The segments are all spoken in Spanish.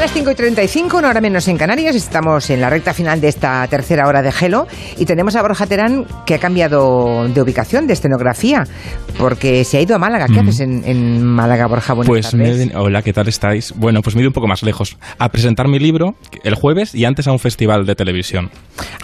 las 5 y 35, una hora menos en Canarias. Estamos en la recta final de esta tercera hora de Gelo y tenemos a Borja Terán que ha cambiado de ubicación, de escenografía, porque se ha ido a Málaga. ¿Qué Mm. haces en, en Málaga, Borja? Buenas Pues tardes. hola, ¿qué tal estáis? Bueno, pues me he ido un poco más lejos. A presentar mi libro el jueves y antes a un festival de televisión.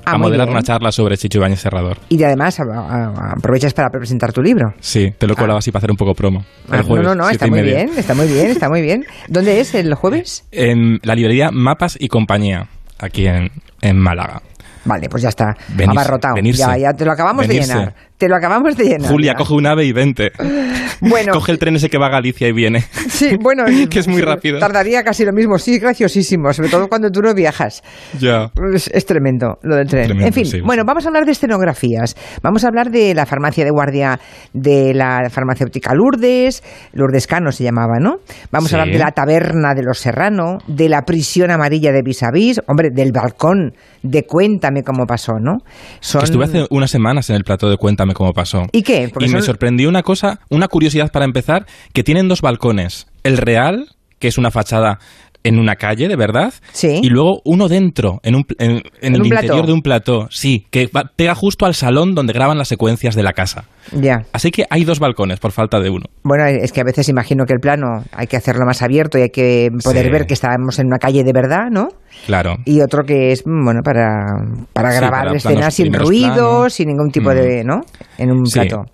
Ah, a bien. una charla sobre Chicho Ibáñez Serrador. Y además a- a- aprovechas para presentar tu libro. Sí, te lo he colado así para hacer un poco promo. Ah, El jueves, no, no, no, está muy bien, está muy bien, está muy bien. ¿Dónde es el jueves? En la librería Mapas y Compañía, aquí en, en Málaga. Vale, pues ya está, Venirse, abarrotado. venirse. ya, ya te lo acabamos Venirse. de llenar. Te lo acabamos de llenar. Julia, coge un ave y vente. Bueno, Coge el tren ese que va a Galicia y viene. sí, bueno, que es muy rápido. Tardaría casi lo mismo, sí, graciosísimo, sobre todo cuando tú no viajas. ya. Es, es tremendo lo del tren. Tremendo, en fin, sí, bueno, vamos a hablar de escenografías. Vamos a hablar de la farmacia de guardia de la farmacéutica Lourdes, Lourdes Cano se llamaba, ¿no? Vamos Sí. a hablar de la taberna de los Serrano, de la prisión amarilla de Vis a Vis, hombre, del balcón, de Cuéntame cómo pasó, ¿no? Son... Que estuve hace unas semanas en el plato de Cuéntame cómo pasó. ¿Y qué? Porque Y me sorprendió una cosa, una curiosidad para empezar, que tienen dos balcones. El real, que es una fachada en una calle, de verdad, Sí. y luego uno dentro, en, un, en, en ¿En el un interior plató? de un plató, sí, que va- pega justo al salón donde graban las secuencias de la casa. Ya. Así que hay dos balcones por falta de uno. Bueno, es que a veces imagino que el plano hay que hacerlo más abierto y hay que poder Sí. ver que estamos en una calle de verdad, ¿no? Claro. y otro que es mm, bueno para, para Sí, grabar para escenas sin ruido, planos. sin ningún tipo Mm. de, ¿no? En un Sí. plato.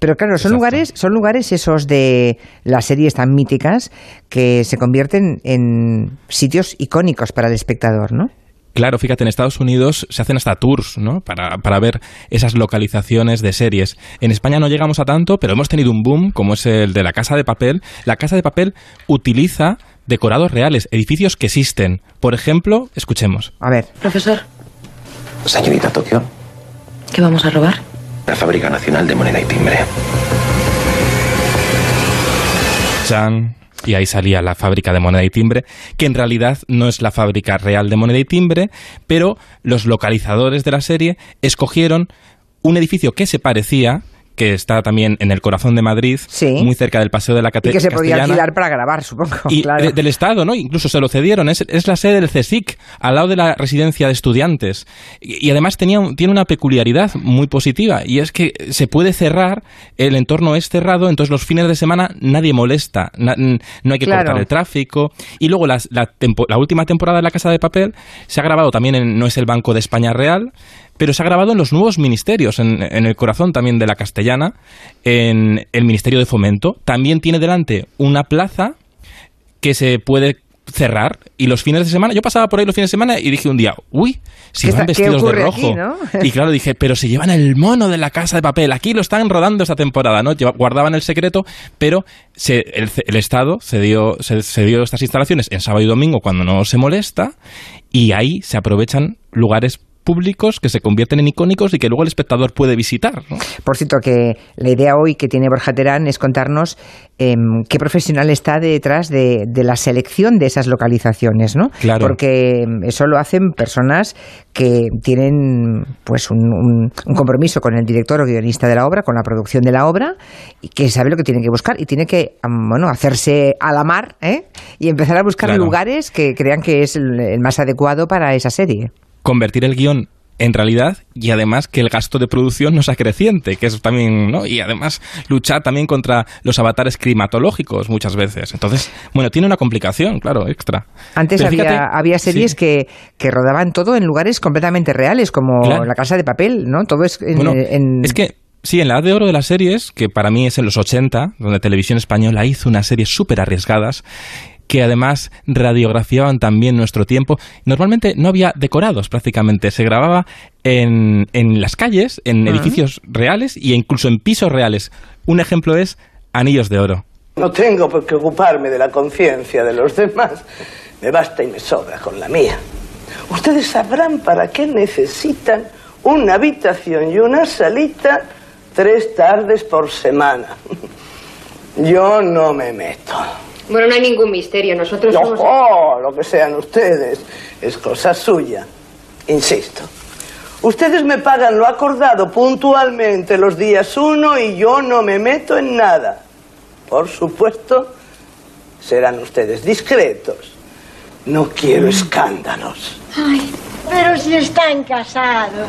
Pero claro, son Exacto. lugares, son lugares esos de las series tan míticas que se convierten en sitios icónicos para el espectador, ¿no? Claro, fíjate, en Estados Unidos se hacen hasta tours, ¿no? Para, para ver esas localizaciones de series. En España no llegamos a tanto, pero hemos tenido un boom, como es el de la Casa de Papel. La Casa de Papel utiliza decorados reales, edificios que existen. Por ejemplo, escuchemos. A ver, Profesor, Señorita Tokio, ¿qué vamos a robar? La Fábrica Nacional de Moneda y Timbre. Chan. Y ahí salía la fábrica de moneda y timbre, que en realidad no es la fábrica real de moneda y timbre, pero los localizadores de la serie escogieron un edificio que se parecía, que está también en el corazón de Madrid, Sí. muy cerca del Paseo de la y Cate- que se podía alquilar para grabar, supongo. Y claro. de- del Estado, ¿no? Incluso se lo cedieron. Es, es la sede del CSIC, al lado de la residencia de estudiantes. Y, y además tenía, tiene una peculiaridad muy positiva, y es que se puede cerrar, el entorno es cerrado, entonces los fines de semana nadie molesta, na- no hay que Claro. cortar el tráfico. Y luego las- la, tempo- la última temporada de La Casa de Papel se ha grabado también en No es el Banco de España Real, pero se ha grabado en los nuevos ministerios, en, en el corazón también de la castellana, en el Ministerio de Fomento. También tiene delante una plaza que se puede cerrar y los fines de semana, yo pasaba por ahí los fines de semana y dije un día, uy, si ¿Qué van está- vestidos de rojo. aquí, no? Y claro, dije, pero se llevan el mono de la casa de papel, aquí lo están rodando esta temporada, ¿no? Guardaban el secreto, pero se- el, el Estado cedió, se, cedió estas instalaciones en sábado y domingo cuando no se molesta y ahí se aprovechan lugares públicos que se convierten en icónicos y que luego el espectador puede visitar, ¿no? Por cierto, que la idea hoy que tiene Borja Terán es contarnos em, qué profesional está detrás de, de la selección de esas localizaciones, ¿no? Claro. Porque em, eso lo hacen personas que tienen pues un, un- un compromiso con el director o guionista de la obra, con la producción de la obra, y que sabe lo que tiene que buscar y tiene que bueno hacerse a la mar ¿eh? y empezar a buscar Claro. lugares que crean que es el más adecuado para esa serie. Convertir el guion en realidad y además que el gasto de producción no sea creciente, que es también, ¿no? Y además luchar también contra los avatares climatológicos muchas veces. Entonces, bueno, tiene una complicación, claro, extra. Antes había, fíjate- había series sí. que, que rodaban todo en lugares completamente reales, como Claro. La Casa de Papel, ¿no? Todo es en... Bueno, en- es que sí, en la edad de oro de las series, que para mí es en los 80, donde Televisión Española hizo unas series súper arriesgadas, que además radiografiaban también nuestro tiempo. Normalmente no había decorados prácticamente, se grababa en, en las calles, en edificios reales e incluso en pisos reales. Un ejemplo es Anillos de Oro. No tengo por qué ocuparme de la conciencia de los demás. Me basta y me sobra con la mía. Ustedes sabrán para qué necesitan una habitación y una salita tres tardes por semana. Yo no me meto. Bueno, no hay ningún misterio. Nosotros somos... Ojo, lo que sean ustedes es cosa suya. Insisto. Ustedes me pagan lo acordado puntualmente los días uno y yo no me meto en nada. Por supuesto, serán ustedes discretos. No quiero escándalos. Ay, pero si están casados.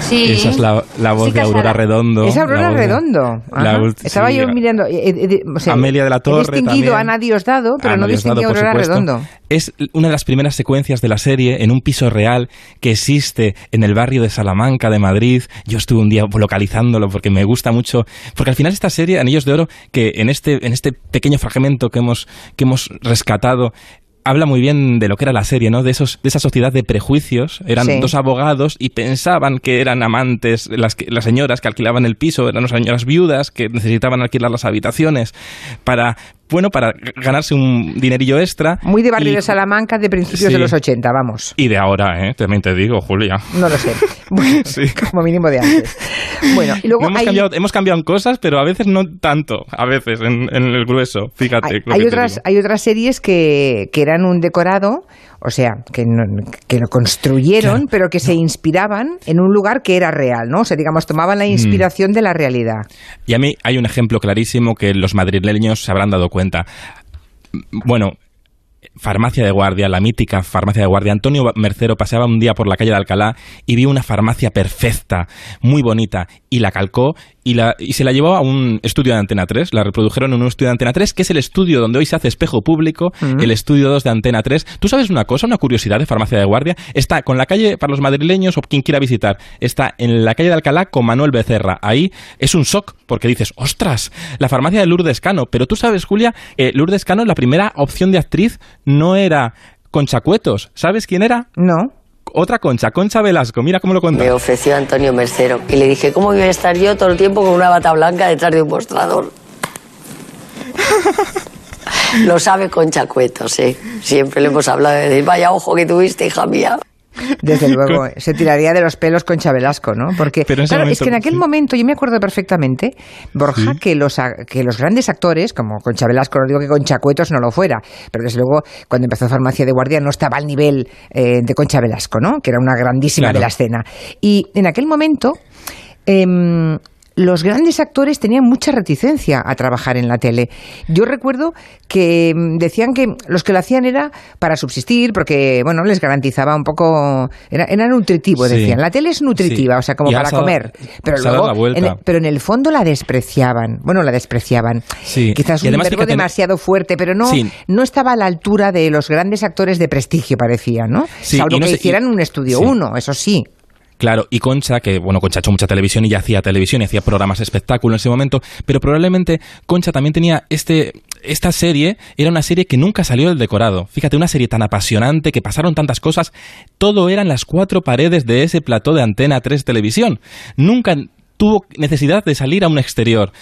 Sí. Esa es la, la voz Sí, de Aurora. Redondo. Es Aurora de- Redondo. la Estaba sí, yo mirando. eh, eh, eh, o sea, Amelia de la Torre He distinguido también. a Ana Diosdado, pero Ana no distinguí a Aurora supuesto. Redondo. Es una de las primeras secuencias de la serie en un piso real que existe en el barrio de Salamanca de Madrid. Yo estuve un día localizándolo porque me gusta mucho. Porque al final esta serie, Anillos de Oro, que en este, en este pequeño fragmento que hemos, que hemos rescatado, habla muy bien de lo que era la serie, ¿no? De esos, de esa sociedad de prejuicios. Eran Sí. dos abogados y pensaban que eran amantes, las, que- las señoras que alquilaban el piso, eran las señoras viudas que necesitaban alquilar las habitaciones para, bueno, para ganarse un dinerillo extra. Muy de barrio Y- de Salamanca de principios Sí. de los 80, vamos. Y de ahora, ¿eh? También te digo, Julia. No lo sé. Bueno, Sí. Como mínimo de antes. Bueno, y luego No hemos, hay, cambiado, hemos cambiado en cosas, pero a veces no tanto. A veces, en, en el grueso. Fíjate. hay, otras, hay otras series que, que eran un decorado, o sea, que, no- que lo construyeron, Claro. pero que se inspiraban en un lugar que era real, ¿no? O sea, digamos, tomaban Mm. la inspiración de la realidad. Y a mí hay un ejemplo clarísimo que los madrileños se habrán dado cuenta. Bueno, farmacia de guardia, la mítica farmacia de guardia. Antonio Mercero paseaba un día por la calle de Alcalá y vio una farmacia perfecta, muy bonita, y la calcó y, la, y se la llevó a un estudio de Antena 3. La reprodujeron en un estudio de Antena 3, que es el estudio donde hoy se hace espejo público, el estudio 2 de Antena 3. ¿Tú sabes una cosa, una curiosidad de farmacia de guardia? Está con la calle, para los madrileños o quien quiera visitar, está en la calle de Alcalá con Manuel Becerra. Ahí es un shock, porque dices, ostras, la farmacia de Lourdes Cano. Pero tú sabes, Julia, eh, Lourdes Cano, la primera opción de actriz no era Concha Cuetos. ¿Sabes quién era? No. Otra Concha, Concha Velasco. Mira cómo lo cuenta. Me ofreció Antonio Mercero y le dije, ¿cómo iba a estar yo todo el tiempo con una bata blanca detrás de un mostrador? Lo sabe Concha Cuetos, ¿eh? Siempre le hemos hablado de decir, vaya ojo que tuviste, hija mía. Desde luego, se tiraría de los pelos con Velasco, ¿no? Porque, Pero claro, momento, es que en aquel sí. momento, yo me acuerdo perfectamente, Borja, Sí. que, los, que los grandes actores, como Concha Velasco, no digo que Concha Cuetos no lo fuera, pero desde luego, cuando empezó Farmacia de Guardia, no estaba al nivel eh, de Concha Velasco, ¿no? Que era una grandísima Claro. de la escena. Y en aquel momento, em, los grandes actores tenían mucha reticencia a trabajar en la tele. Yo recuerdo que mm, decían que los que lo hacían era para subsistir, porque bueno, les garantizaba un poco, era, era nutritivo, Sí. decían. La tele es nutritiva, Sí. o sea, como Y para comer. Pero luego, en el- pero en el fondo la despreciaban. Bueno, la despreciaban. Sí. Quizás un verbo demasiado fuerte, pero no, no estaba a la altura de los grandes actores de prestigio, parecía, ¿no? Sí, Salvo no que sé- hicieran y- un estudio uno, eso sí. Claro, y Concha, que bueno, Concha ha hecho mucha televisión y ya hacía televisión y hacía programas de espectáculo en ese momento, pero probablemente Concha también tenía este esta serie era una serie que nunca salió del decorado. Fíjate, una serie tan apasionante que pasaron tantas cosas, todo eran las cuatro paredes de ese plató de Antena 3 Televisión. Nunca tuvo necesidad de salir a un exterior.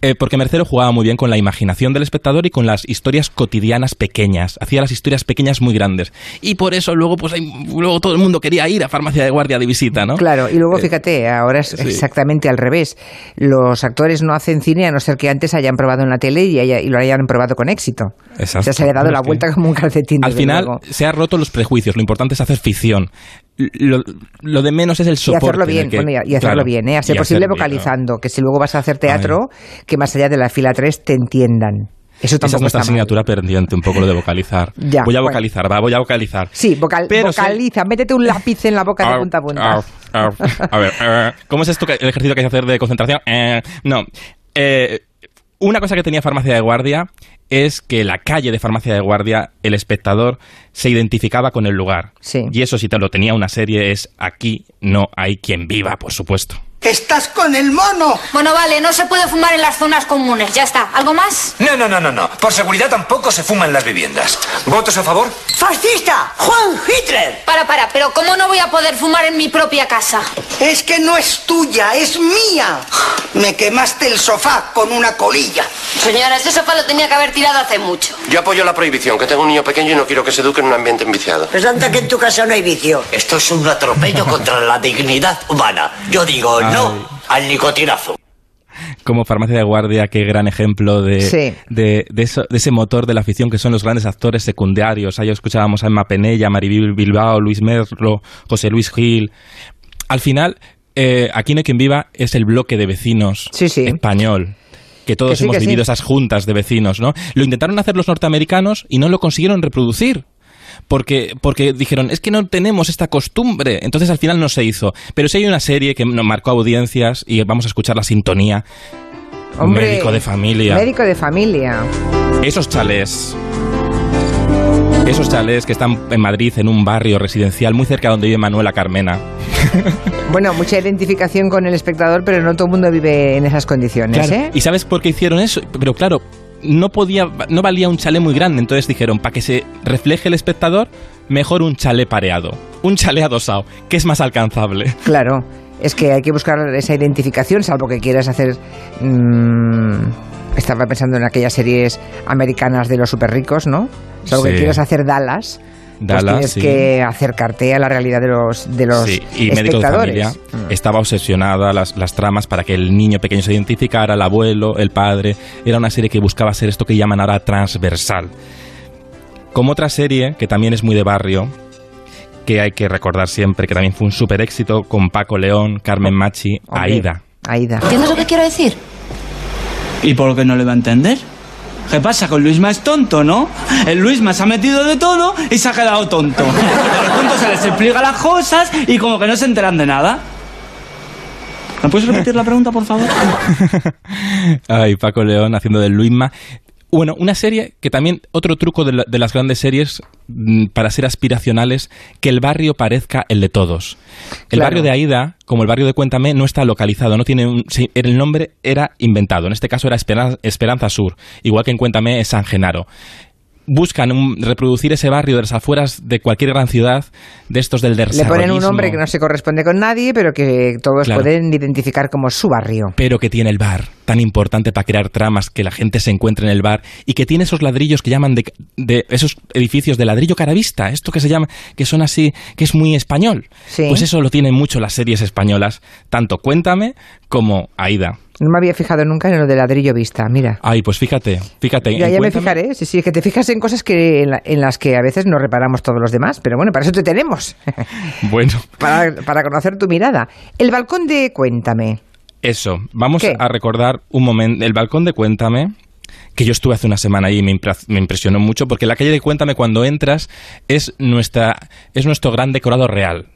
Eh, porque Mercero jugaba muy bien con la imaginación del espectador y con las historias cotidianas pequeñas. Hacía las historias pequeñas muy grandes. Y por eso luego, pues, hay- luego todo el mundo quería ir a farmacia de guardia de visita, ¿no? Claro, y luego Eh, fíjate, ahora es sí. exactamente al revés. Los actores no hacen cine a no ser que antes hayan probado en la tele y, haya- y lo hayan probado con éxito. Exacto. O sea, se le ha dado la vuelta como un calcetín. Al final luego. se ha roto los prejuicios. Lo importante es hacer ficción. Lo, lo de menos es el Y soporte. hacerlo en el bien, que- bueno, y, y hacerlo claro, bien, ¿eh? a ser y posible hacer vocalizando, que si luego vas a hacer teatro, que más allá de la fila 3 te entiendan. Eso Esa es nuestra asignatura pendiente, un poco lo de vocalizar. Ya, voy a bueno. vocalizar, va, voy a vocalizar. Sí, vocal- Pero vocaliza, métete un lápiz en la boca de punta a punta. au, au. A ver, eh, ¿cómo es esto que- el ejercicio que hay que hacer de concentración? Eh, no. Eh, una cosa que tenía Farmacia de Guardia es que la calle de Farmacia de Guardia, el espectador se identificaba con el lugar. Sí. Y eso si te lo tenía una serie es aquí no hay quien viva, por supuesto. ¡Estás con el mono! Bueno, vale, no se puede fumar en las zonas comunes. Ya está. ¿Algo más? No, no, no, no, no. Por seguridad tampoco se fuma en las viviendas. ¿Votos a favor? ¡Fascista! ¡Juan Hitler! Para, para, pero ¿cómo no voy a poder fumar en mi propia casa? Es que no es tuya, es mía. Me quemaste el sofá con una colilla. Señora, ese sofá lo tenía que haber tirado hace mucho. Yo apoyo la prohibición, que tengo un niño pequeño y no quiero que se eduque en un ambiente enviciado. Pues anda que en tu casa no hay vicio. Esto es un atropello contra la dignidad humana. Yo digo no al nicotinazo. Como Farmacia de Guardia, qué gran ejemplo de, Sí. de, de eso- de ese motor de la afición que son los grandes actores secundarios. Ahí escuchábamos a Emma Penella, Maribel Bilbao, Luis Merlo, José Luis Gil. Al final, eh, Aquí no hay quien viva es el bloque de vecinos Sí, sí. español. Que todos Que sí, hemos que sí. vivido esas juntas de vecinos, ¿no? Lo intentaron hacer los norteamericanos y no lo consiguieron reproducir. Porque, porque dijeron, es que no tenemos esta costumbre. Entonces al final no se hizo. Pero sí hay una serie que nos marcó audiencias y vamos a escuchar la sintonía. Hombre, médico de familia. Médico de familia. Esos chalés. Esos chalés que están en Madrid, en un barrio residencial muy cerca donde vive Manuela Carmena. Bueno, mucha identificación con el espectador, pero no todo el mundo vive en esas condiciones, Claro, ¿eh? ¿Y sabes por qué hicieron eso? Pero claro, no podía, no valía un chalet muy grande, entonces dijeron, para que se refleje el espectador, mejor un chalet pareado, un chalet adosado, que es más alcanzable. Claro, es que hay que buscar esa identificación, salvo que quieras hacer... mm, estaba pensando en aquellas series americanas de los super ricos, ¿no? Salvo que Sí. quieras hacer Dallas. Pues tienes sí. que acercarte a la realidad de los, de los Sí, y médico de espectadores. familia estaba obsesionada las, las tramas para que el niño pequeño se identificara, el abuelo, el padre. Era una serie que buscaba ser esto que llaman ahora transversal. Como otra serie que también es muy de barrio, que hay que recordar siempre, que también fue un super éxito con Paco León, Carmen Machi, Hombre, Aida. Aida. ¿Entiendes lo que quiero decir? ¿Y por qué no le va a entender? ¿Qué pasa? Con Luisma es tonto, ¿no? El Luisma se ha metido de todo y se ha quedado tonto. A los tontos se les explica las cosas y como que no se enteran de nada. ¿Me puedes repetir la pregunta, por favor? Ay, Paco León haciendo de Luisma. Bueno, una serie que también, otro truco de, la- de las grandes series mm, para ser aspiracionales, que el barrio parezca el de todos. El Claro. barrio de Aida, como el barrio de Cuéntame, no está localizado, no tiene un, el nombre era inventado. En este caso era Esperanza, Esperanza Sur, igual que en Cuéntame es San Genaro. Buscan un- reproducir ese barrio de las afueras de cualquier gran ciudad, de estos del Le ponen un desarrollismo. nombre que no se corresponde con nadie, pero que todos Claro. pueden identificar como su barrio. pero que tiene el bar, tan importante para crear tramas, que la gente se encuentre en el bar y que tiene esos ladrillos que llaman de, de esos edificios de ladrillo caravista, esto que se llama, que son así, que es muy español. Sí. Pues eso lo tienen mucho las series españolas, tanto Cuéntame como Aida. No me había fijado nunca en lo de ladrillo vista, mira. Ay, pues fíjate, fíjate. Ya, ya me fijaré, sí, sí, es que te fijas en cosas que en, la- en las que a veces no reparamos todos los demás, pero bueno, para eso te tenemos, Bueno, para, para conocer tu mirada. El balcón de Cuéntame. eso. Vamos ¿Qué? a recordar un momento, el balcón de Cuéntame. Que yo estuve hace una semana ahí y me impresionó mucho porque la calle de Cuéntame cuando entras es, nuestra, es nuestro gran decorado real.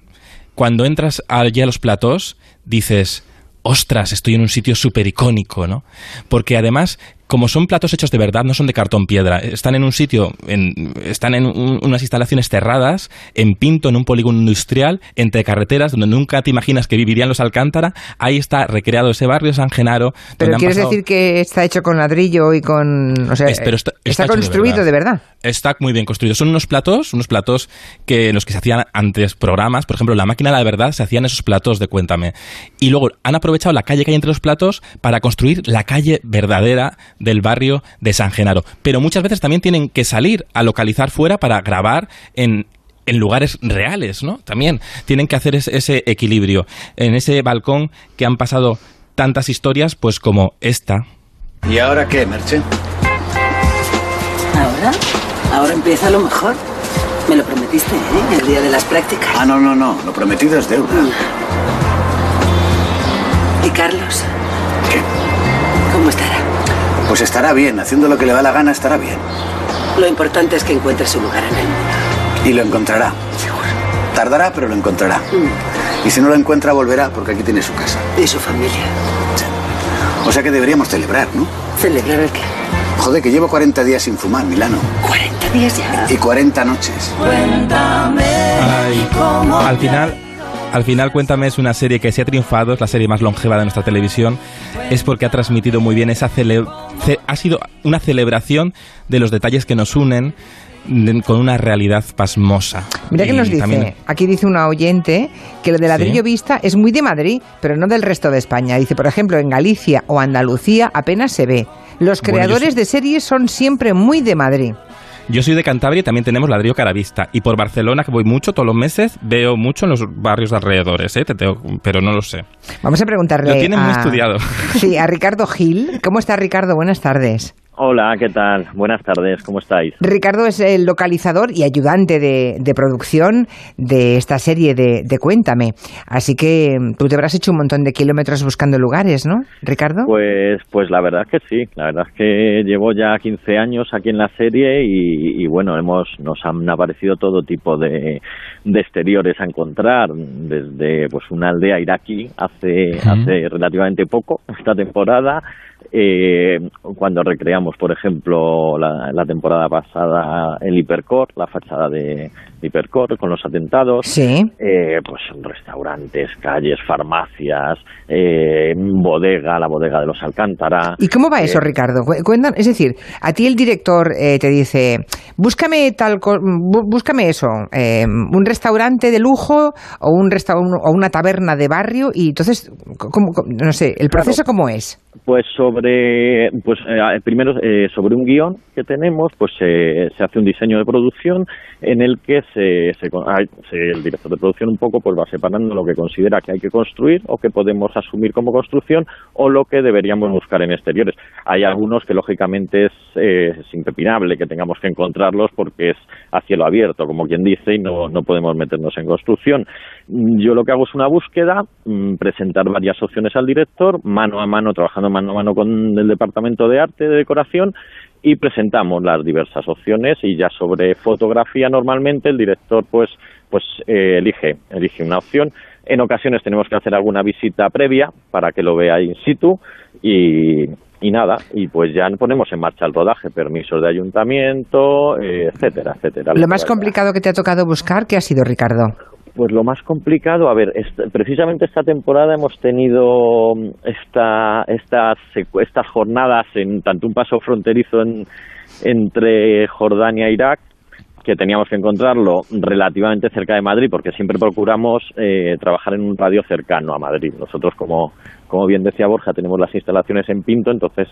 Cuando entras allí a los platós dices, ostras, estoy en un sitio súper icónico, ¿no? Porque además, como son platos hechos de verdad, no son de cartón piedra, están en un sitio, en- están en un- unas instalaciones cerradas, en Pinto, en un polígono industrial, entre carreteras, donde nunca te imaginas que vivirían los Alcántara, ahí está recreado ese barrio San Genaro. Pero quieres pasado- decir que está hecho con ladrillo y con... O sea, Es- pero está, está, está hecho construido de verdad. Está muy bien construido. Son unos platos, unos platos que en los que se hacían antes programas. Por ejemplo, la máquina de la verdad se hacían esos platos de Cuéntame. Y luego han aprovechado la calle que hay entre los platos para construir la calle verdadera del barrio de San Genaro. Pero muchas veces también tienen que salir a localizar fuera para grabar en en lugares reales, ¿no? También tienen que hacer ese, equilibrio. En ese balcón que han pasado tantas historias, pues como esta. ¿Y ahora qué, Merche? ¿Ahora? Ahora empieza lo mejor. Me lo prometiste, ¿eh? El día de las prácticas. Ah, no, no, no. Lo prometido es deuda. ¿Y Carlos? ¿Qué? ¿Cómo estará? Pues estará bien. Haciendo lo que le da la gana estará bien. Lo importante es que encuentre su lugar en el mundo. Y lo encontrará. Tardará, pero lo encontrará. Y si no lo encuentra, volverá, porque aquí tiene su casa. Y su familia. O sea que deberíamos celebrar, ¿no? ¿Celebrar el qué? Joder, que llevo 40 días sin fumar, Milano. ¿40 días ya? Y 40 noches. Ay, al final, al final Cuéntame es una serie que se ha triunfado, es la serie más longeva de nuestra televisión, es porque ha transmitido muy bien esa cele ce- ha sido una celebración de los detalles que nos unen con una realidad pasmosa. Mira que nos dice, también- aquí dice una oyente que lo de ladrillo vista es muy de Madrid, pero no del resto de España. Dice, por ejemplo, en Galicia o Andalucía apenas se ve. Los Bueno, yo creadores de series son siempre muy de Madrid. Yo soy de Cantabria y también tenemos ladrillo caravista. Y por Barcelona, que voy mucho todos los meses, veo mucho en los barrios de alrededores, ¿eh? Te tengo- pero no lo sé. Vamos a preguntarle Lo tienen muy estudiado. Sí, a Ricardo Gil. ¿Cómo está Ricardo? Buenas tardes. Hola, ¿qué tal? Buenas tardes, ¿cómo estáis? Ricardo es el localizador y ayudante de, de producción de esta serie de, de, Cuéntame. Así que tú te habrás hecho un montón de kilómetros buscando lugares, ¿no, Ricardo? Pues, pues la verdad es que sí. La verdad es que llevo ya 15 años aquí en la serie y, y bueno, hemos, nos han aparecido todo tipo de, de, exteriores a encontrar. Desde pues una aldea iraquí hace, uh -huh. hace relativamente poco, esta temporada, eh, cuando recreamos, por ejemplo, la, la, temporada pasada el Hipercor, la fachada de Hipercor con los atentados, sí. eh, pues restaurantes, calles, farmacias, eh, bodega, la bodega de los Alcántara. ¿Y cómo va eso, Ricardo? Cuentan, es decir, a ti el director eh, te dice, búscame tal, búscame eso, eh, un restaurante de lujo o un resta o una taberna de barrio y entonces, ¿cómo, no sé, el proceso claro. cómo es? Pues sobre, pues eh, primero eh, sobre un guion que tenemos, pues eh, se hace un diseño de producción en el que se, se, se, el director de producción un poco pues va separando lo que considera que hay que construir o que podemos asumir como construcción o lo que deberíamos buscar en exteriores. Hay algunos que lógicamente es, eh, es impepinable que tengamos que encontrarlos porque es a cielo abierto, como quien dice, y no, no podemos meternos en construcción. Yo lo que hago es una búsqueda, mmm, presentar varias opciones al director, mano a mano, trabajando mano a mano con el departamento de arte, de decoración, y presentamos las diversas opciones y ya sobre fotografía normalmente el director pues pues eh, elige elige una opción en ocasiones tenemos que hacer alguna visita previa para que lo vea in situ y, y nada, y pues ya ponemos en marcha el rodaje, permisos de ayuntamiento, eh, etcétera, etcétera. Lo más complicado que te ha tocado buscar, ¿qué ha sido, Ricardo? Pues lo más complicado, a ver, precisamente esta temporada hemos tenido esta, estas, estas jornadas en tanto un paso fronterizo en, entre Jordania e Irak, que teníamos que encontrarlo relativamente cerca de Madrid, porque siempre procuramos eh, trabajar en un radio cercano a Madrid. Nosotros, como, como bien decía Borja, tenemos las instalaciones en Pinto, entonces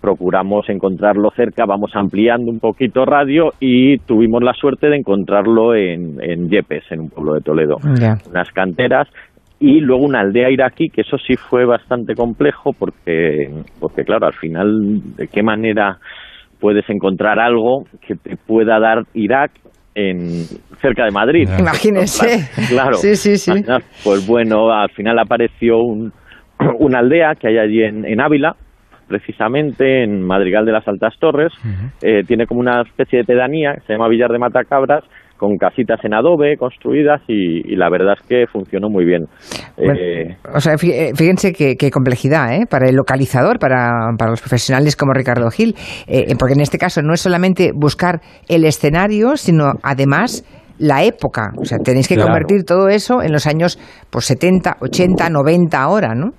procuramos encontrarlo cerca, vamos ampliando un poquito radio y tuvimos la suerte de encontrarlo en, en Yepes, en un pueblo de Toledo. Yeah. Unas canteras y luego una aldea iraquí, que eso sí fue bastante complejo porque, porque claro, al final, ¿de qué manera puedes encontrar algo que te pueda dar Irak en cerca de Madrid. Imagínese. Claro. Sí, sí, sí. Pues bueno, al final apareció un, una aldea que hay allí en, en Ávila, precisamente en Madrigal de las Altas Torres. Uh -huh. eh, tiene como una especie de pedanía, se llama Villar de Matacabras, con casitas en adobe construidas y, y, la verdad es que funcionó muy bien. Bueno, eh, o sea, fíjense qué, qué complejidad ¿eh? para el localizador, para, para, los profesionales como Ricardo Gil, eh, porque en este caso no es solamente buscar el escenario, sino además la época. O sea, tenéis que claro. convertir todo eso en los años pues, 70, 80, 90 ahora, ¿no?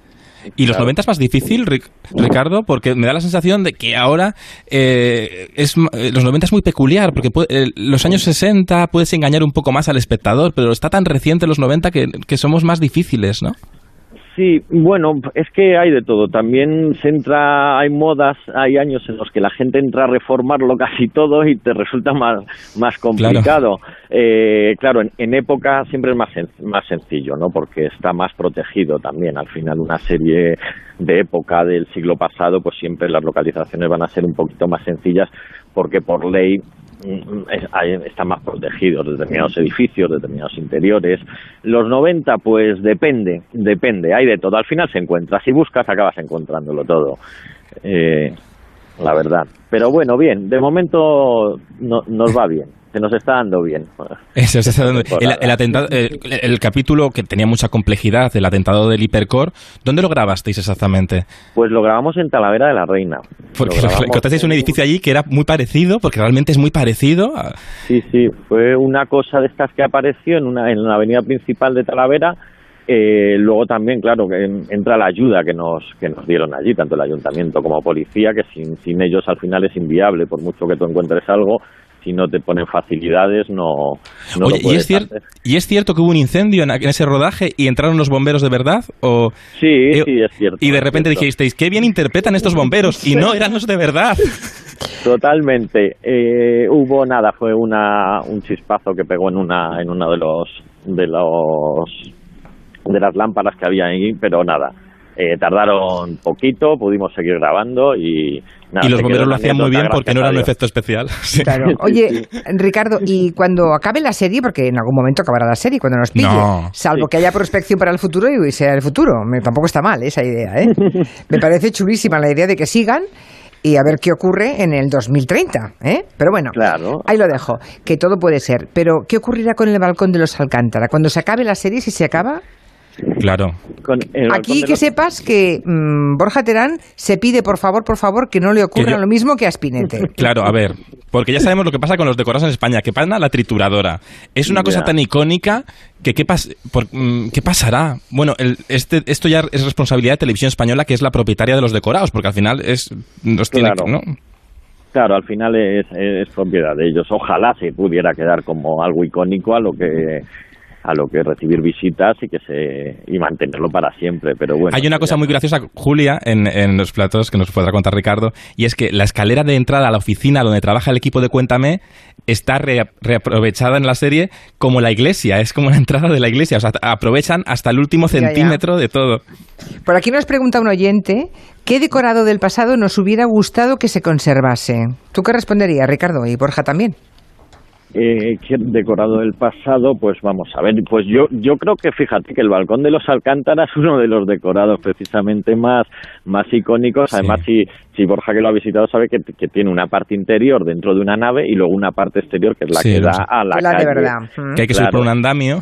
Y los claro. 90 es más difícil, Ricardo, porque me da la sensación de que ahora eh, es, los 90 es muy peculiar, porque puede, eh, los años 60 puedes engañar un poco más al espectador, pero está tan reciente los 90 que, que somos más difíciles, ¿no? Sí, bueno, es que hay de todo. También se entra, hay modas, hay años en los que la gente entra a reformarlo casi todo y te resulta más, más complicado. Claro, eh, claro en, en, época siempre es más, sen más sencillo, ¿no? Porque está más protegido también. Al final, una serie de época del siglo pasado, pues siempre las localizaciones van a ser un poquito más sencillas porque por ley están más protegidos determinados edificios, determinados interiores. Los 90, pues depende, depende, hay de todo. Al final se encuentra, si buscas acabas encontrándolo todo, eh, la verdad. Pero bueno, bien, de momento no, nos va bien se nos está dando bien. Eso, está dando. El, el, atentado, el, el, capítulo que tenía mucha complejidad, el atentado del Hipercor, ¿dónde lo grabasteis exactamente? Pues lo grabamos en Talavera de la Reina. Porque encontrasteis un edificio allí que era muy parecido, porque realmente es muy parecido. A... Sí, sí, fue una cosa de estas que apareció en una, en la avenida principal de Talavera. Eh, luego también, claro, que entra la ayuda que nos, que nos dieron allí, tanto el ayuntamiento como policía, que sin, sin ellos al final es inviable, por mucho que tú encuentres algo, si no te ponen facilidades no, no Oye, ¿y, es cierto, ¿y es cierto que hubo un incendio en, en, ese rodaje y entraron los bomberos de verdad? O, sí, eh, sí, es cierto. Y de repente dijisteis, qué bien interpretan estos bomberos, y no, eran los de verdad. Totalmente. Eh, hubo nada, fue una, un chispazo que pegó en una en uno de los de los de las lámparas que había ahí, pero nada, eh, tardaron poquito, pudimos seguir grabando y... nada, y los bomberos lo hacían muy bien porque no era un efecto especial. Sí. Claro. Oye, Ricardo, y cuando acabe la serie, porque en algún momento acabará la serie, cuando nos pille, No. salvo que haya prospección para el futuro y sea el futuro, me- tampoco está mal esa idea, ¿eh? Me parece chulísima la idea de que sigan y a ver qué ocurre en el 2030, ¿eh? Pero bueno, Claro. ahí lo dejo, que todo puede ser. Pero, ¿qué ocurrirá con el balcón de los Alcántara? Cuando se acabe la serie, si se acaba, Claro. Con el balcón aquí que los- sepas que mm, Borja Terán se pide, por favor, por favor, que no le ocurra yo- lo mismo que a Spinete. Claro, a ver, porque ya sabemos lo que pasa con los decorados en España, que pasan a la trituradora. Es una cosa tan icónica que ¿qué, pas- por- mm, ¿qué pasará? Bueno, el- este, esto ya es responsabilidad de Televisión Española, que es la propietaria de los decorados, porque al final es los tiene Claro. ¿no? Claro, al final es, es propiedad de ellos. Ojalá se pudiera quedar como algo icónico a lo que a lo que recibir visitas y que se y mantenerlo para siempre. Pero bueno, Hay una cosa muy graciosa, Julia, en, en los platos que nos podrá contar Ricardo, y es que la escalera de entrada a la oficina donde trabaja el equipo de Cuéntame está re- reaprovechada en la serie como la iglesia, es como la entrada de la iglesia, o sea, aprovechan hasta el último Ya, ya. centímetro de todo. Por aquí nos pregunta un oyente, ¿qué decorado del pasado nos hubiera gustado que se conservase? ¿Tú qué responderías, Ricardo? Y Borja también. Eh, ¿qué decorado del pasado, pues vamos a ver, pues yo yo creo que fíjate que el balcón de los Alcántara es uno de los decorados precisamente más más icónicos. Además, si, si Borja que lo ha visitado sabe que, que tiene una parte interior dentro de una nave y luego una parte exterior que es la Sí, que da sé. a la, La de calle. verdad. Mm. Que hay que subir Claro. por un andamio.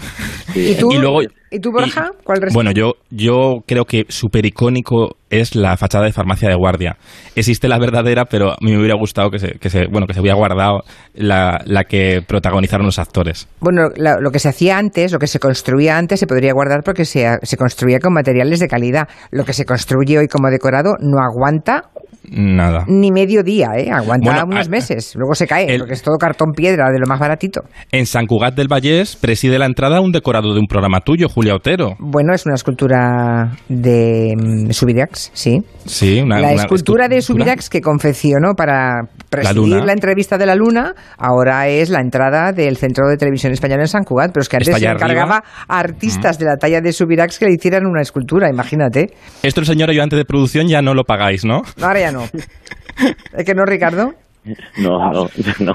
¿Y tú, Y luego- ¿y tú Borja? ¿Cuál responde? Bueno, yo, yo creo que súper icónico es la fachada de farmacia de guardia. Existe la verdadera, pero a mí me hubiera gustado que se, que se, bueno, que se hubiera guardado la, la que protagonizaron los actores. Bueno, la- lo que se hacía antes, lo que se construía antes, se podría guardar porque se, se construía con materiales de calidad. Lo que se construye hoy como decorado no aguanta Nada. ni medio día, ¿eh? Aguanta Bueno, unos meses. Luego se cae, el- porque es todo cartón piedra, de lo más baratito. En San Cugat del Vallés preside la entrada un decorado de un programa tuyo, Julia Otero. Bueno, es una escultura de mm, Subirax, sí. Sí, una, la una escultura de. Subirax que confeccionó para presidir la, entrevista de la luna, ahora es la entrada del Centro de Televisión Española en San Cugat, pero es que antes se encargaba arriba. Mm. a artistas de la talla de Subirax que le hicieran una escultura, imagínate. Esto el señor ayudante de producción ya no lo pagáis, ¿no? Ahora ya no. ¿Es que no, Ricardo? No, no, no.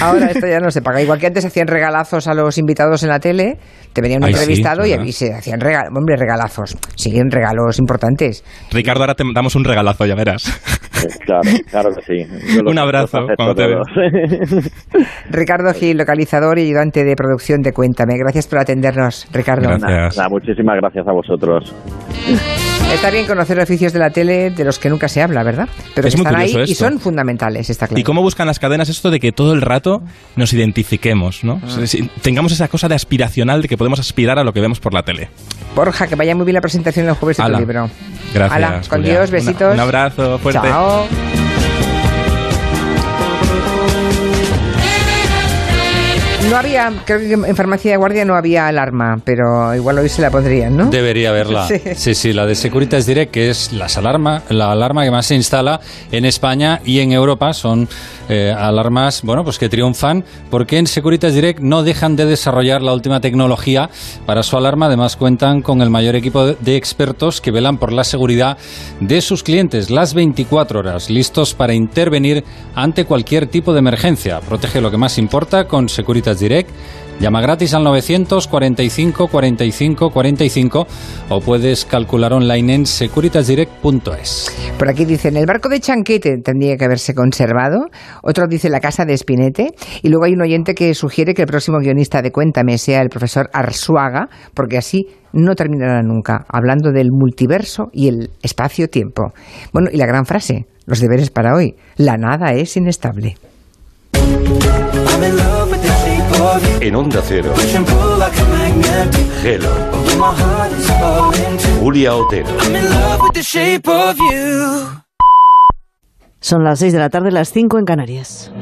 Ahora esto ya no se paga. Igual que antes hacían regalazos a los invitados en la tele, te venía un Ay, sí, entrevistado y, y se hacían regalos, hombre, regalazos. Siguen regalos importantes. Ricardo, ahora te damos un regalazo, ya verás. Claro, claro que sí. Los- Un abrazo, cuando te veo. Ricardo Gil, localizador y ayudante de producción de Cuéntame. Gracias por atendernos, Ricardo. Gracias. Nada, muchísimas gracias a vosotros. Está bien conocer oficios de la tele de los que nunca se habla, ¿verdad? Pero Es que muy están ahí y son fundamentales, está claro. ¿Y cómo buscan las cadenas esto de que todo el rato nos identifiquemos, ¿no? Ah. Tengamos esa cosa de aspiracional de que podemos aspirar a lo que vemos por la tele. Borja, que vaya muy bien la presentación el jueves de tu libro. Gracias. Hala, con Julia. Dios, Una- besitos. un abrazo fuerte. Chao. No había, creo que en farmacia de guardia no había alarma, pero igual hoy se la pondrían, ¿no? Debería haberla. Sí. Sí. sí, la de Securitas Direct, que es las alarma, la alarma que más se instala en España y en Europa. Son eh, alarmas, bueno, pues que triunfan porque en Securitas Direct no dejan de desarrollar la última tecnología para su alarma. Además, cuentan con el mayor equipo de- expertos que velan por la seguridad de sus clientes las 24 horas, listos para intervenir ante cualquier tipo de emergencia. Protege lo que más importa con Securitas Direct. Llama gratis al 945 45 45 o puedes calcular online en securitasdirect.es. Por aquí dicen, el barco de Chanquete tendría que haberse conservado. Otro dice la casa de Espinete. Y luego hay un oyente que sugiere que el próximo guionista de Cuéntame sea el profesor Arsuaga, porque así no terminará nunca, hablando del multiverso y el espacio-tiempo. Bueno, y la gran frase, los deberes para hoy, la nada es inestable. En Onda Cero, Hello, Julia Otero. Son las 6 de la tarde, las 5 en Canarias.